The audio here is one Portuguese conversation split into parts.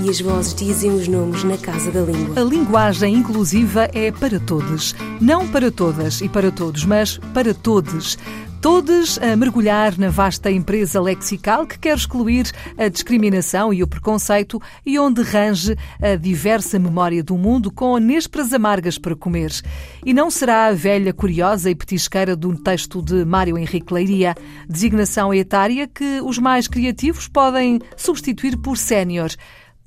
e as vozes dizem os nomes na casa da língua. A linguagem inclusiva é para todos. Não para todas e para todos, mas para todos. Todos a mergulhar na vasta empresa lexical que quer excluir a discriminação e o preconceito e onde range a diversa memória do mundo com nésperas amargas para comer. E não será a velha curiosa e petisqueira de um texto de Mário Henrique Leiria, designação etária que os mais criativos podem substituir por sénior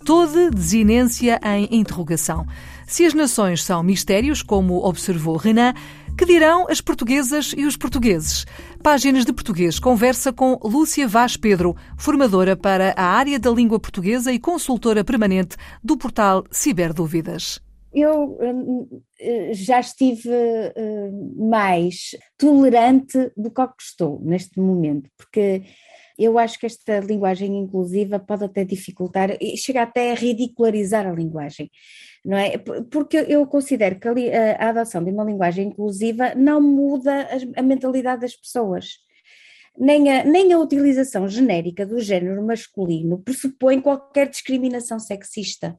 toda desinência em interrogação. Se as nações são mistérios, como observou Renan, que dirão as portuguesas e os portugueses? Páginas de Português conversa com Lúcia Vaz Pedro, formadora para a área da língua portuguesa e consultora permanente do portal Ciberdúvidas. Eu eh, já estive eh, mais tolerante do que estou neste momento, porque eu acho que esta linguagem inclusiva pode até dificultar e chega até a ridicularizar a linguagem, não é? Porque eu considero que a, a adoção de uma linguagem inclusiva não muda a, a mentalidade das pessoas. Nem a, nem a utilização genérica do género masculino pressupõe qualquer discriminação sexista.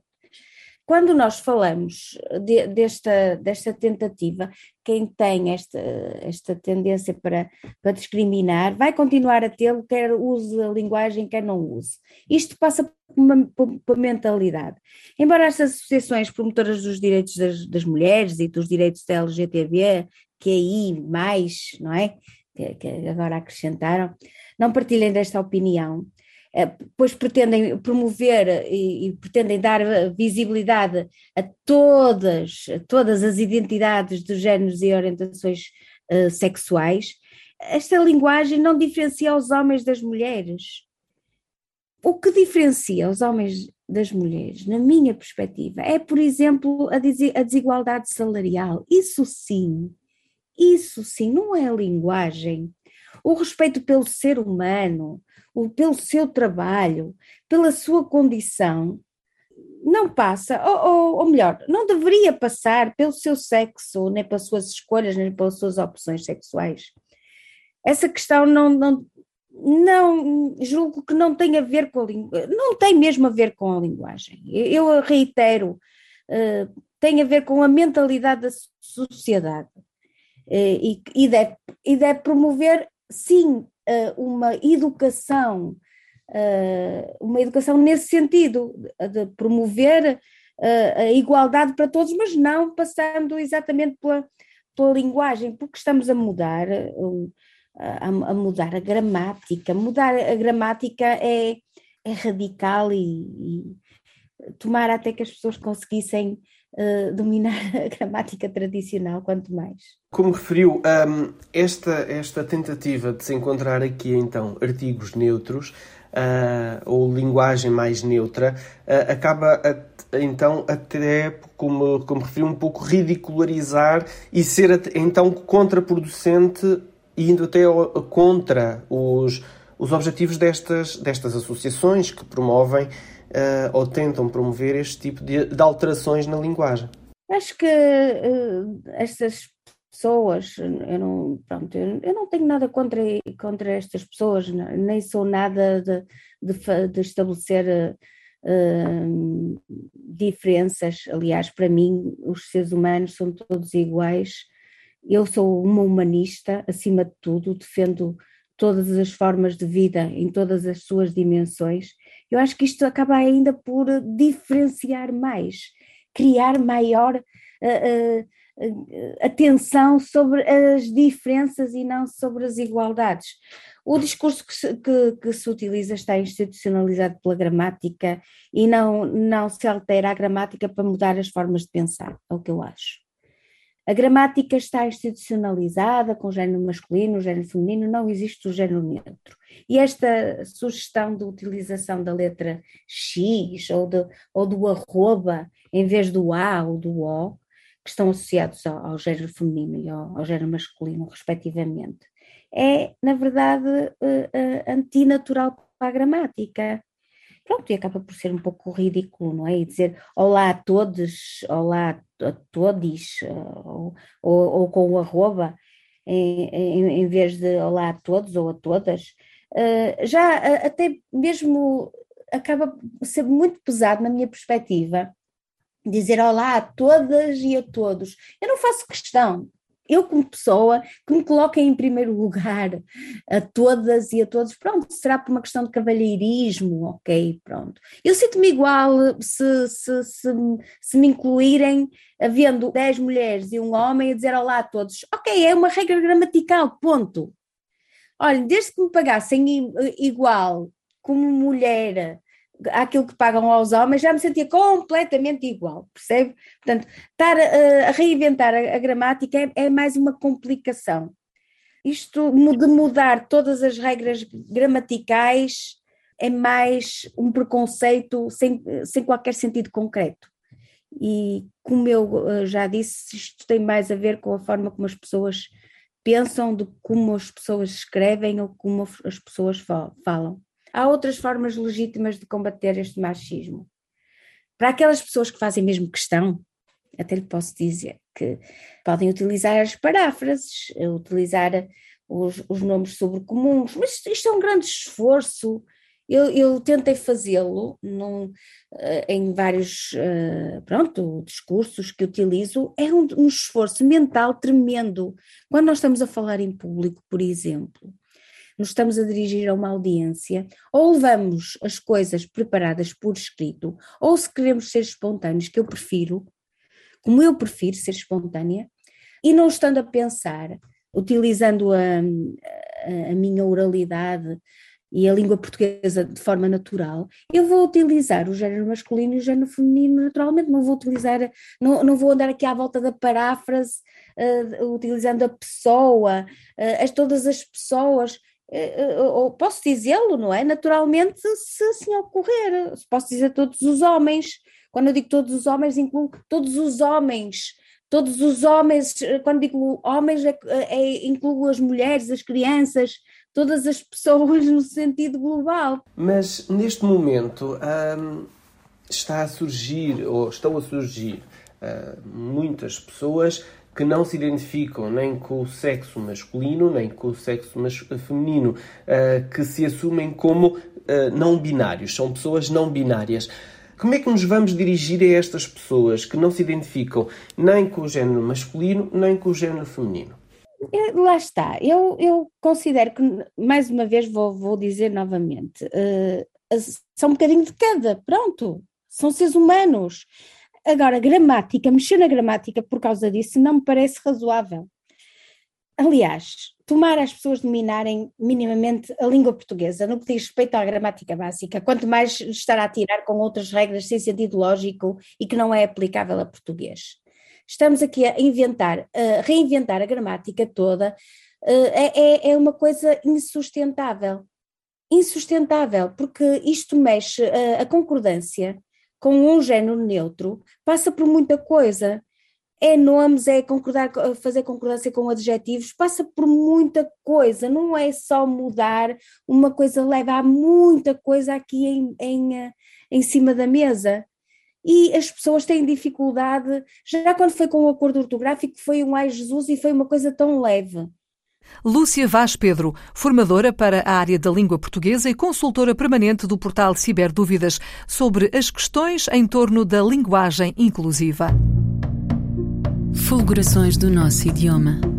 Quando nós falamos de, desta, desta tentativa, quem tem esta, esta tendência para, para discriminar vai continuar a tê-lo, quer use a linguagem, quer não use. Isto passa por uma, por mentalidade. Embora estas associações promotoras dos direitos das, das mulheres e dos direitos da LGTB, que aí mais, não é? Que, que agora acrescentaram, não partilhem desta opinião, eh, pois pretendem promover e, e, pretendem dar visibilidade a todas, a todas as identidades dos géneros e orientações uh, sexuais, esta linguagem não diferencia os homens das mulheres. O que diferencia os homens das mulheres, na minha perspectiva, é, por exemplo, a, a desigualdade salarial. Isso sim, isso sim, não é a linguagem. O respeito pelo ser humano, pelo seu trabalho, pela sua condição, não passa, ou, ou, ou, melhor, não deveria passar pelo seu sexo, nem pelas suas escolhas, nem pelas suas opções sexuais. Essa questão não, não, não julgo que não tem a ver com a língua, não tem mesmo a ver com a linguagem. Eu reitero, uh, tem a ver com a mentalidade da sociedade uh, e, e, deve, e deve promover, sim, uma educação, uma educação nesse sentido, de promover a igualdade para todos, mas não passando exatamente pela, pela linguagem, porque estamos a mudar, a, mudar a gramática. Mudar a gramática é, é radical e, e tomar até que as pessoas conseguissem uh, dominar a gramática tradicional, quanto mais. Como referiu, um, esta, esta tentativa de se encontrar aqui então artigos neutros uh, ou linguagem mais neutra uh, acaba a, então até, como, como referiu, um pouco ridicularizar e ser então contraproducente indo até contra os, os objetivos destas, destas associações que promovem uh, ou tentam promover este tipo de, de alterações na linguagem? Acho que uh, estas pessoas, eu não, pronto, eu não tenho nada contra, contra estas pessoas, nem sou nada de, de, de estabelecer uh, diferenças. Aliás, para mim, os seres humanos são todos iguais. Eu sou uma humanista, acima de tudo, defendo todas as formas de vida em todas as suas dimensões, eu acho que isto acaba ainda por diferenciar mais, criar maior uh, uh, atenção sobre as diferenças e não sobre as igualdades. O discurso que se, que, que se, utiliza está institucionalizado pela gramática e não, não se altera a gramática para mudar as formas de pensar, é o que eu acho. A gramática está institucionalizada com género masculino, género feminino, não existe o género neutro. E esta sugestão de utilização da letra X ou, de, ou do arroba em vez do A ou do O que estão associados ao, ao género feminino e ao, ao, género masculino, respectivamente. É, na verdade, uh, uh, antinatural para a gramática. Pronto, e acaba por ser um pouco ridículo, não é? E dizer olá a todos, olá a todos, ou, ou, ou com o arroba, em, em, em, vez de olá a todos ou a todas. Uh, já até mesmo acaba por ser muito pesado na minha perspectiva, dizer olá a todas e a todos. Eu não faço questão. Eu, como pessoa, que me coloquem em primeiro lugar a todas e a todos, pronto, será por uma questão de cavalheirismo, ok, pronto. Eu sinto-me igual se, se, se, se, me incluírem havendo 10 mulheres e um homem a dizer olá a todos. Ok, é uma regra gramatical, ponto. Olha, desde que me pagassem igual como mulher àquilo que pagam aos homens, já me sentia completamente igual, percebe? Portanto, estar a, a reinventar a, a gramática é, é, mais uma complicação. Isto de mudar todas as regras gramaticais é mais um preconceito sem, sem qualquer sentido concreto. E como eu eh, já disse, isto tem mais a ver com a forma como as pessoas pensam, do como as pessoas escrevem ou como as pessoas falam há outras formas legítimas de combater este machismo. Para aquelas pessoas que fazem mesmo questão, até lhe posso dizer que podem utilizar as paráfrases, utilizar os, os nomes sobrecomuns, mas isto é um grande esforço. Eu, eu tentei fazê-lo eh, em vários uh, pronto, discursos que utilizo, é um, um esforço mental tremendo. Quando nós estamos a falar em público, por exemplo, nos estamos a dirigir a uma audiência, ou levamos as coisas preparadas por escrito, ou se queremos ser espontâneos, que eu prefiro, como eu prefiro ser espontânea, e não estando a pensar, utilizando a, a, minha oralidade e a língua portuguesa de forma natural, eu vou utilizar o género masculino e o género feminino naturalmente, não vou utilizar, não, não vou andar aqui à volta da paráfrase, uh, utilizando a pessoa, uh, as, todas as pessoas, ou posso dizê-lo, não é? Naturalmente, se assim ocorrer, posso dizer todos os homens. Quando eu digo todos os homens, incluo todos os homens. Todos os homens, eh, quando digo homens, é, é, incluo as mulheres, as crianças, todas as pessoas no sentido global. Mas neste momento hum, está a surgir, ou estão a surgir, hum, muitas pessoas que não se identificam nem com o sexo masculino nem com o sexo feminino, uh, que se assumem como uh, não binários, são pessoas não binárias. Como é que nos vamos dirigir a estas pessoas que não se identificam nem com o género masculino nem com o género feminino? É, lá está, eu, eu considero que, mais uma vez, vou, vou dizer novamente, uh, são um bocadinho de cada, pronto, são seres humanos. Agora, gramática, mexer na gramática por causa disso não me parece razoável. Aliás, tomar as pessoas dominarem minimamente a língua portuguesa no que diz respeito à gramática básica, quanto mais estar a tirar com outras regras sem sentido lógico e que não é aplicável a português. Estamos aqui a inventar, a reinventar a gramática toda, é, é, é uma coisa insustentável. Insustentável, porque isto mexe a concordância com um género neutro, passa por muita coisa. É nomes, é concordar, fazer concordância com adjetivos, passa por muita coisa, não é só mudar uma coisa leva, há muita coisa aqui em, em, em cima da mesa. E as pessoas têm dificuldade, já quando foi com o acordo ortográfico, foi um ai Jesus e foi uma coisa tão leve. Lúcia Vaz Pedro, formadora para a área da língua portuguesa e consultora permanente do portal Ciberdúvidas sobre as questões em torno da linguagem inclusiva. Fulgurações do nosso idioma.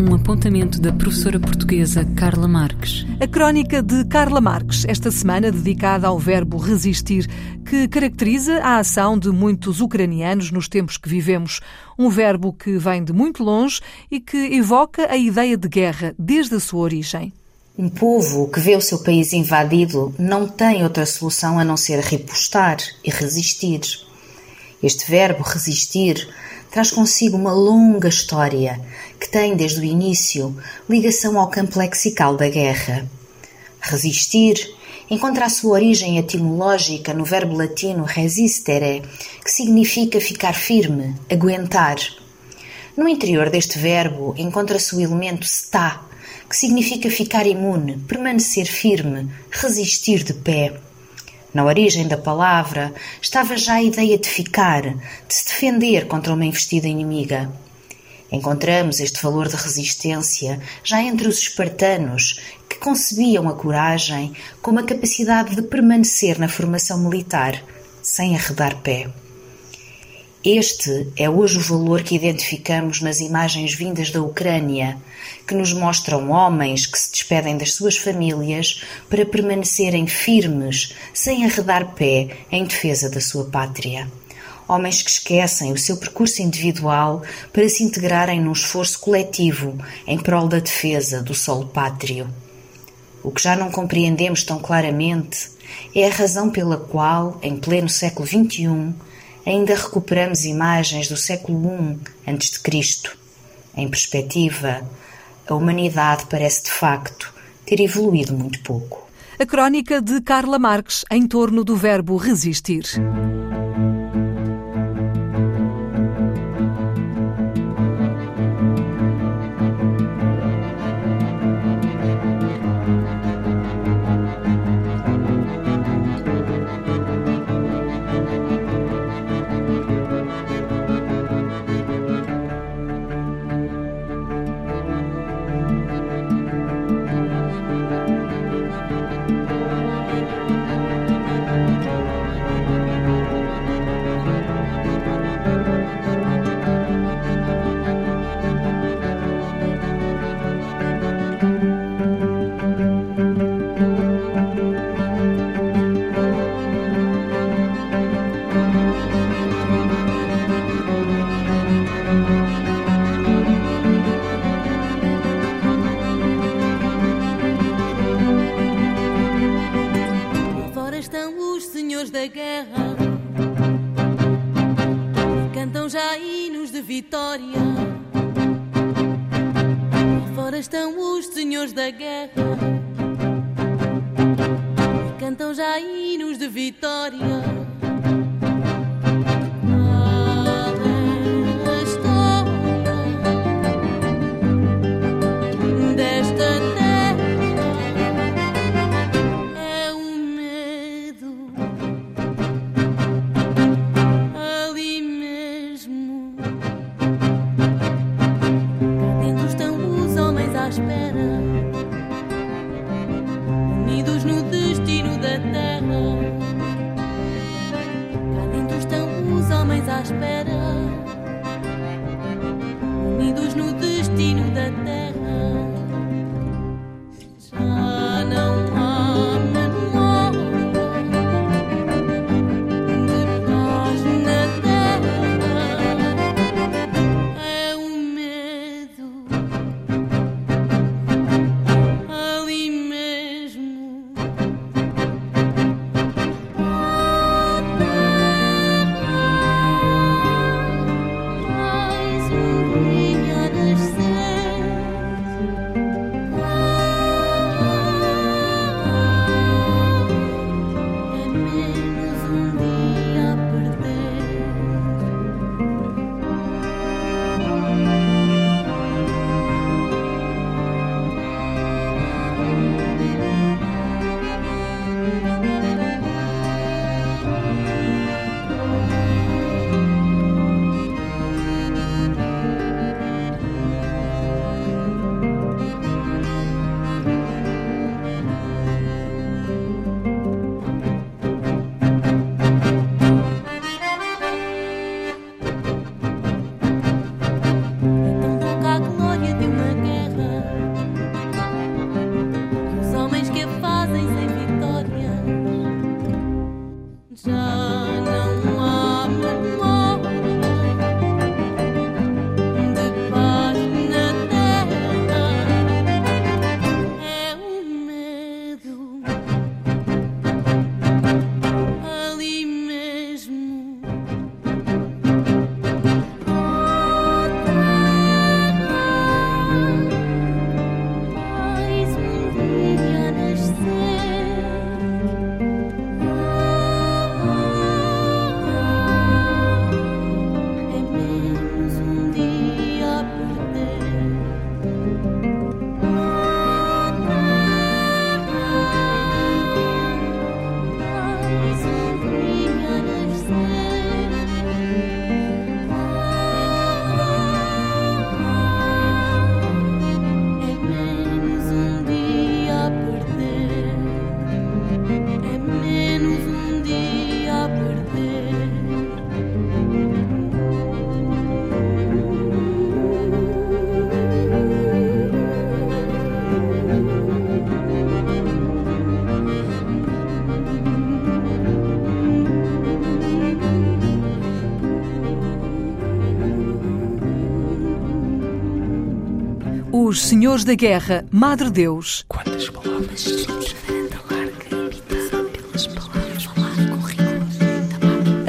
Um apontamento da professora portuguesa Carla Marques. A crónica de Carla Marques, esta semana dedicada ao verbo resistir, que caracteriza a ação de muitos ucranianos nos tempos que vivemos. Um verbo que vem de muito longe e que evoca a ideia de guerra desde a sua origem. Um povo que vê o seu país invadido não tem outra solução a não ser repostar e resistir. Este verbo resistir traz consigo uma longa história tem, desde o início, ligação ao campo lexical da guerra. Resistir encontra a sua origem etimológica no verbo latino resistere, que significa ficar firme, aguentar. No interior deste verbo encontra-se o elemento sta, que significa ficar imune, permanecer firme, resistir de pé. Na origem da palavra estava já a ideia de ficar, de se defender contra uma investida inimiga. Encontramos este valor de resistência já entre os espartanos, que concebiam a coragem como a capacidade de permanecer na formação militar, sem arredar pé. Este é hoje o valor que identificamos nas imagens vindas da Ucrânia, que nos mostram homens que se despedem das suas famílias para permanecerem firmes, sem arredar pé, em defesa da sua pátria homens que esquecem o seu percurso individual para se integrarem num esforço coletivo em prol da defesa do solo pátrio. O que já não compreendemos tão claramente é a razão pela qual, em pleno século XXI, ainda recuperamos imagens do século I a.C. Em perspectiva, a humanidade parece de facto ter evoluído muito pouco. A crónica de Carla Marques em torno do verbo resistir. Savior. Senhores da Guerra, Madre Deus. Quantas palavras?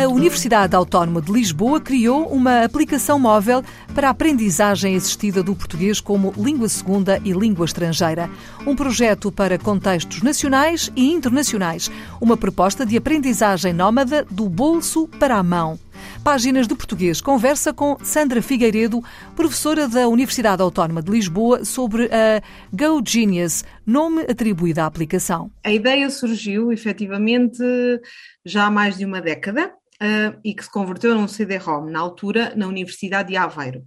A Universidade Autónoma de Lisboa criou uma aplicação móvel para a aprendizagem assistida do português como língua segunda e língua estrangeira. Um projeto para contextos nacionais e internacionais. Uma proposta de aprendizagem nómada do bolso para a mão. Páginas de Português conversa com Sandra Figueiredo, professora da Universidade Autónoma de Lisboa, sobre a Go Genius, nome atribuído à aplicação. A ideia surgiu efetivamente já há mais de uma década uh, e que se converteu num CD-ROM, na altura, na Universidade de Aveiro.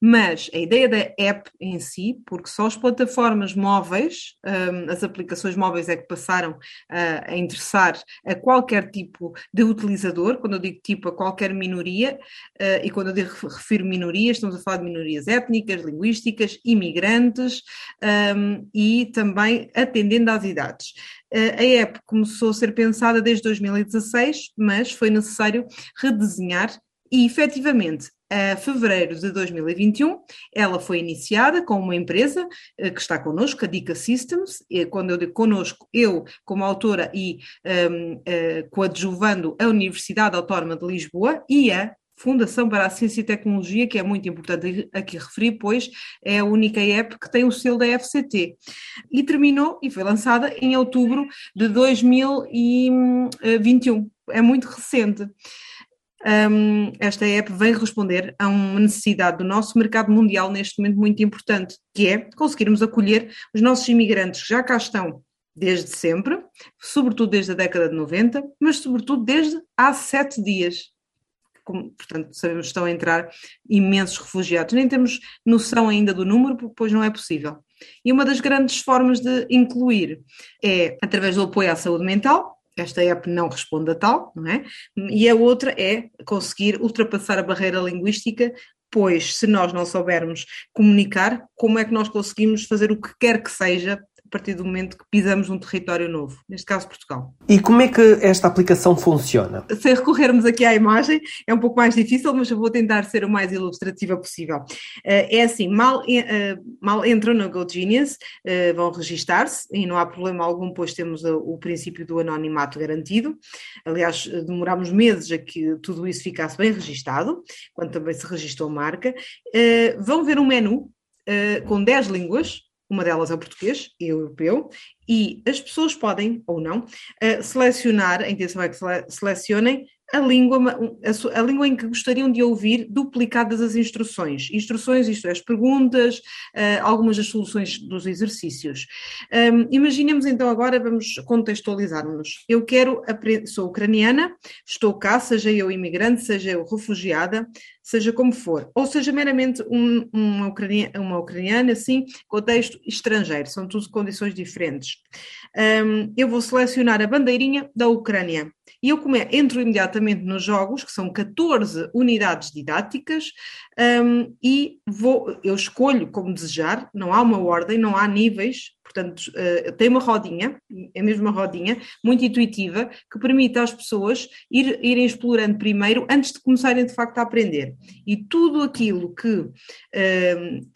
Mas a ideia da app em si, porque só as plataformas móveis, um, as aplicações móveis é que passaram uh, a interessar a qualquer tipo de utilizador, quando eu digo tipo, a qualquer minoria, uh, e quando eu digo, refiro minorias, estamos a falar de minorias étnicas, linguísticas, imigrantes um, e também atendendo às idades. A app começou a ser pensada desde 2016, mas foi necessário redesenhar e, efetivamente, a fevereiro de 2021, ela foi iniciada com uma empresa eh, que está connosco, a Dica Systems. E quando eu digo connosco, eu, como autora e um, uh, eh, coadjuvando a Universidade Autónoma de Lisboa e a Fundação para a Ciência e Tecnologia, que é muito importante aqui referir, pois é a única app que tem o selo da FCT. E terminou e foi lançada em outubro de 2021. É muito recente. Um, esta app vem responder a uma necessidade do nosso mercado mundial neste momento muito importante, que é conseguirmos acolher os nossos imigrantes que já cá estão desde sempre, sobretudo desde a década de 90, mas sobretudo desde há sete dias. Como, portanto, sabemos que estão a entrar imensos refugiados. Nem temos noção ainda do número, pois não é possível. E uma das grandes formas de incluir é através do apoio à saúde mental, esta app não responde a tal, não é? E a outra é conseguir ultrapassar a barreira linguística, pois se nós não soubermos comunicar, como é que nós conseguimos fazer o que quer que seja partir do momento que pisamos um território novo, neste caso Portugal. E como é que esta aplicação funciona? Se recorrermos aqui à imagem, é um pouco mais difícil, mas eu vou tentar ser o mais ilustrativa possível. Eh, é assim, mal, eh, mal entram no GoGenius, eh, vão registar-se e não há problema algum, pois temos o princípio do anonimato garantido. Aliás, demorámos meses a que tudo isso ficasse bem registado, quando também se registrou a marca. Vão ver um menu com 10 línguas, uma delas é o português e o europeu, e as pessoas podem, ou não, uh, selecionar, a intenção é que selecionem a língua, a, a, língua em que gostariam de ouvir duplicadas as instruções. Instruções, isto é, as perguntas, uh, algumas das soluções dos exercícios. Um, imaginemos então agora, vamos contextualizar-nos. Eu quero, sou ucraniana, estou cá, seja eu imigrante, seja eu refugiada, seja como for, ou seja meramente um, uma, ucraniana, uma ucraniana, assim, contexto estrangeiro, são tudo condições diferentes. Um, eu vou selecionar a bandeirinha da Ucrânia e eu come, entro imediatamente nos jogos, que são 14 unidades didáticas, um, e vou, eu escolho como desejar, não há uma ordem, não há níveis, portanto, uh, tem uma rodinha, é mesmo uma rodinha, muito intuitiva, que permite às pessoas ir, irem explorando primeiro, antes de começarem de facto a aprender. E tudo aquilo que, uh,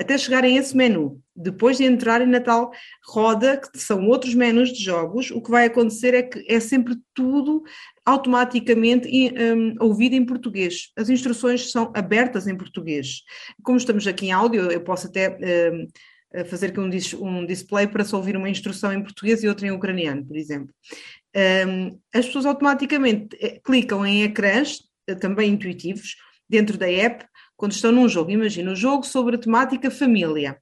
até chegarem a esse menu, depois de entrarem na tal roda, que são outros menus de jogos, o que vai acontecer é que é sempre tudo automaticamente um, ouvido em português. As instruções são abertas em português. Como estamos aqui em áudio, eu posso até um, fazer aqui um, dis um, display para se ouvir uma instrução em português e outra em ucraniano, por exemplo. Um, as pessoas automaticamente eh, clicam em ecrãs, eh, também intuitivos, dentro da app, quando estão num jogo. Imagina, um jogo sobre a temática família.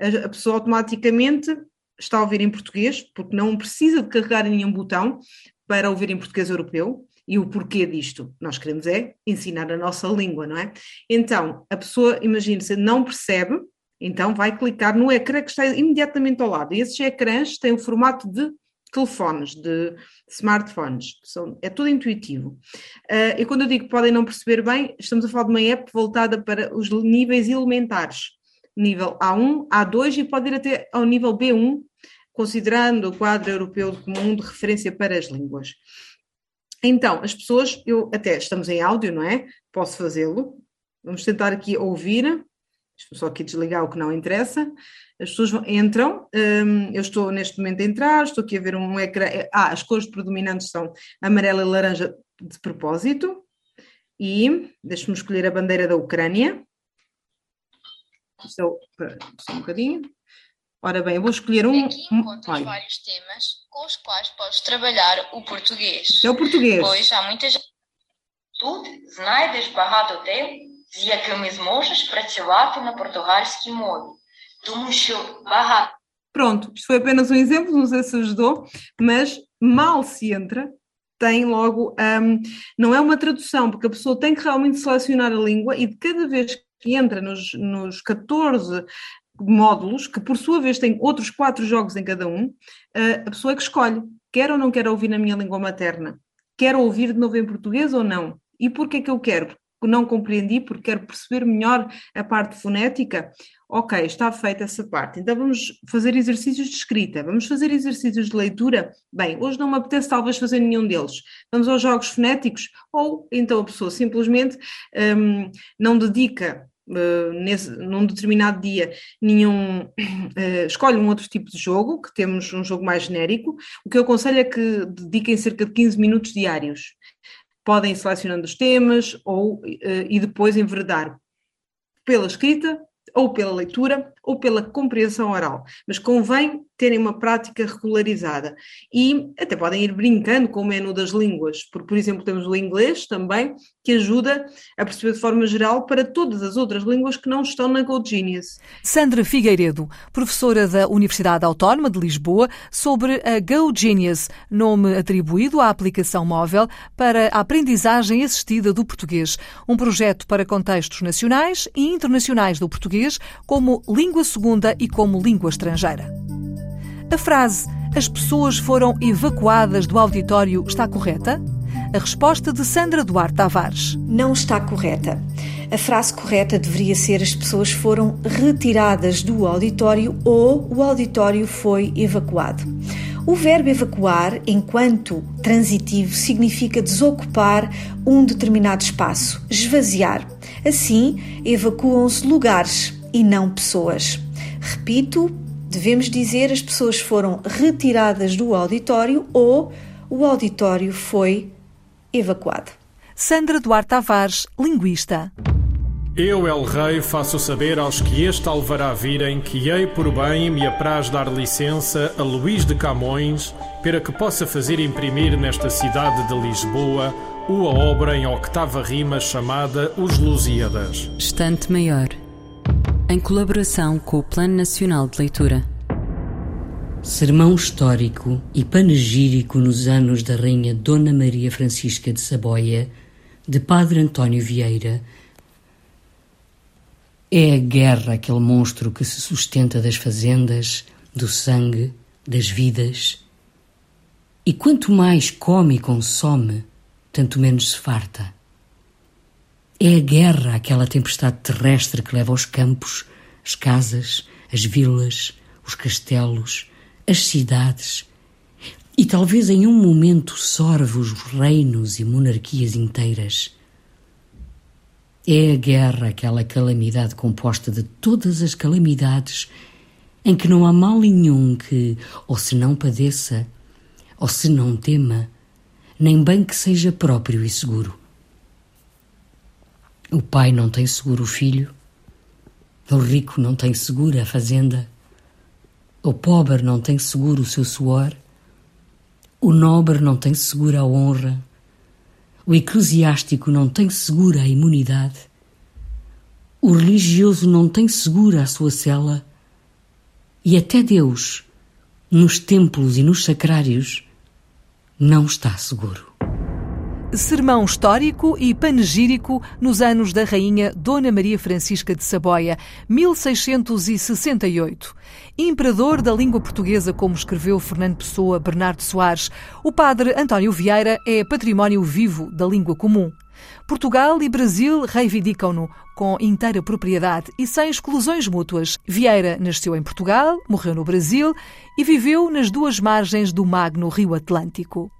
A, pessoa automaticamente está a ouvir em português, porque não precisa de carregar em nenhum botão para ouvir em português europeu. E o porquê disto? Nós queremos é ensinar a nossa língua, não é? Então, a pessoa, imagine-se, não percebe, então vai clicar no ecrã que está imediatamente ao lado. E esses ecrãs têm o formato de telefones, de smartphones, são, é tudo intuitivo. Uh, e quando eu digo que podem não perceber bem, estamos a falar de uma app voltada para os níveis elementares, nível A1, A2 e pode ir até ao nível B1, considerando o quadro europeu comum de referência para as línguas. Então, as pessoas, eu até estamos em áudio, não é? Posso fazê-lo. Vamos tentar aqui ouvir Só aqui desligar o que não interessa. As pessoas entram, um, eu estou neste momento a entrar, estou aqui a ver um ecrã. Ah, as cores predominantes são amarela e laranja de propósito. E deixe-me escolher a bandeira da Ucrânia. Só, só um bocadinho. Ora bem, eu vou escolher um. Aqui encontras vários temas com os quais podes trabalhar o português. É o português. Pois há muitas. Тут знайдеш багато тем, з якими зможеш працювати на португальській мові. Тому що багато. Pronto, isto foi apenas um exemplo, não sei se ajudou, mas mal se entra, tem logo, um, não é uma tradução, porque a pessoa tem que realmente selecionar a língua e de cada vez que entra nos, nos 14 módulos, que por sua vez têm outros quatro jogos em cada um, a pessoa é que escolhe, quer ou não quer ouvir na minha língua materna, quer ouvir de novo em português ou não. E porquê que eu quero? Não compreendi, porque quero perceber melhor a parte fonética. Ok, está feita essa parte. Então vamos fazer exercícios de escrita, vamos fazer exercícios de leitura. Bem, hoje não me apetece talvez fazer nenhum deles. Vamos aos jogos fonéticos, ou então a pessoa simplesmente um, não dedica Uh, nesse, num determinado dia nenhum uh, escolhe um outro tipo de jogo, que temos um jogo mais genérico, o que eu aconselho é que dediquem cerca de 15 minutos diários. Podem ir selecionando os temas ou, uh, e depois enveredar pela escrita ou pela leitura ou pela compreensão oral, mas convém terem uma prática regularizada e até podem ir brincando com o menu das línguas, porque, por exemplo, temos o inglês também, que ajuda a perceber de forma geral para todas as outras línguas que não estão na Gold Genius. Sandra Figueiredo, professora da Universidade Autónoma de Lisboa, sobre a Go Genius, nome atribuído à aplicação móvel para a aprendizagem assistida do português, um projeto para contextos nacionais e internacionais do português como língua segunda e como língua estrangeira. A frase as pessoas foram evacuadas do auditório está correta? A resposta de Sandra Duarte Tavares. Não está correta. A frase correta deveria ser as pessoas foram retiradas do auditório ou o auditório foi evacuado. O verbo evacuar, enquanto transitivo, significa desocupar um determinado espaço, esvaziar. Assim, evacuam-se lugares e não pessoas. Repito, devemos dizer as pessoas foram retiradas do auditório ou o auditório foi evacuado. Sandra Duarte Tavares, linguista. Eu, El Rei, faço saber aos que este alvará virem que hei por bem me apraz dar licença a Luís de Camões para que possa fazer imprimir nesta cidade de Lisboa uma obra em octava rima chamada Os Lusíadas. Estante Maior em colaboração com o Plano Nacional de Leitura. Sermão histórico e panegírico nos anos da Rainha Dona Maria Francisca de Saboia, de Padre António Vieira. É a guerra aquele monstro que se sustenta das fazendas, do sangue, das vidas. E quanto mais come e consome, tanto menos se farta. É a guerra aquela tempestade terrestre que leva os campos, as casas, as vilas, os castelos, as cidades e talvez em um momento sorve os reinos e monarquias inteiras. É a guerra aquela calamidade composta de todas as calamidades em que não há mal nenhum que, ou se não padeça, ou se não tema, nem bem que seja próprio e seguro. O pai não tem seguro o filho, o rico não tem seguro a fazenda, o pobre não tem seguro o seu suor, o nobre não tem segura a honra, o eclesiástico não tem segura a imunidade, o religioso não tem segura a sua cela, e até Deus, nos templos e nos sacrários, não está seguro sermão histórico e panegírico nos anos da Rainha Dona Maria Francisca de Saboia, 1668. Imperador da língua portuguesa, como escreveu Fernando Pessoa Bernardo Soares, o padre António Vieira é património vivo da língua comum. Portugal e Brasil reivindicam-no com inteira propriedade e sem exclusões mútuas. Vieira nasceu em Portugal, morreu no Brasil e viveu nas duas margens do magno Rio Atlântico.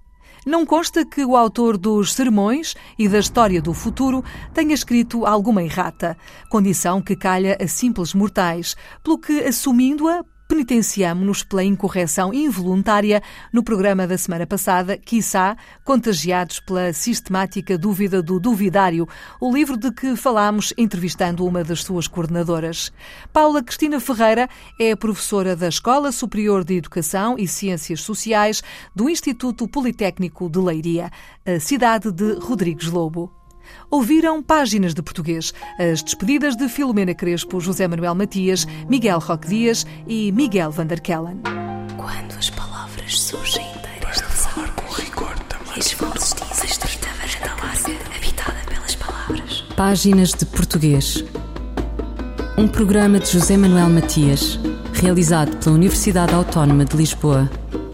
Não consta que o autor dos Sermões e da História do Futuro tenha escrito alguma errata, condição que calha a simples mortais, pelo que, assumindo-a, penitenciamo-nos pela incorreção involuntária no programa da semana passada, quiçá contagiados pela sistemática dúvida do duvidário, o livro de que falámos entrevistando uma das suas coordenadoras. Paula Cristina Ferreira é professora da Escola Superior de Educação e Ciências Sociais do Instituto Politécnico de Leiria, a cidade de Rodrigues Lobo ouviram páginas de português, as despedidas de Filomena Crespo, José Manuel Matias, Miguel Roque Dias e Miguel Vanderkellen. Quando as palavras surgem inteiras Para falar com rigor também. E as vozes dizem estreita varanda larga, habitada pelas palavras. Páginas de português. Um programa de José Manuel Matias, realizado pela Universidade Autónoma de Lisboa.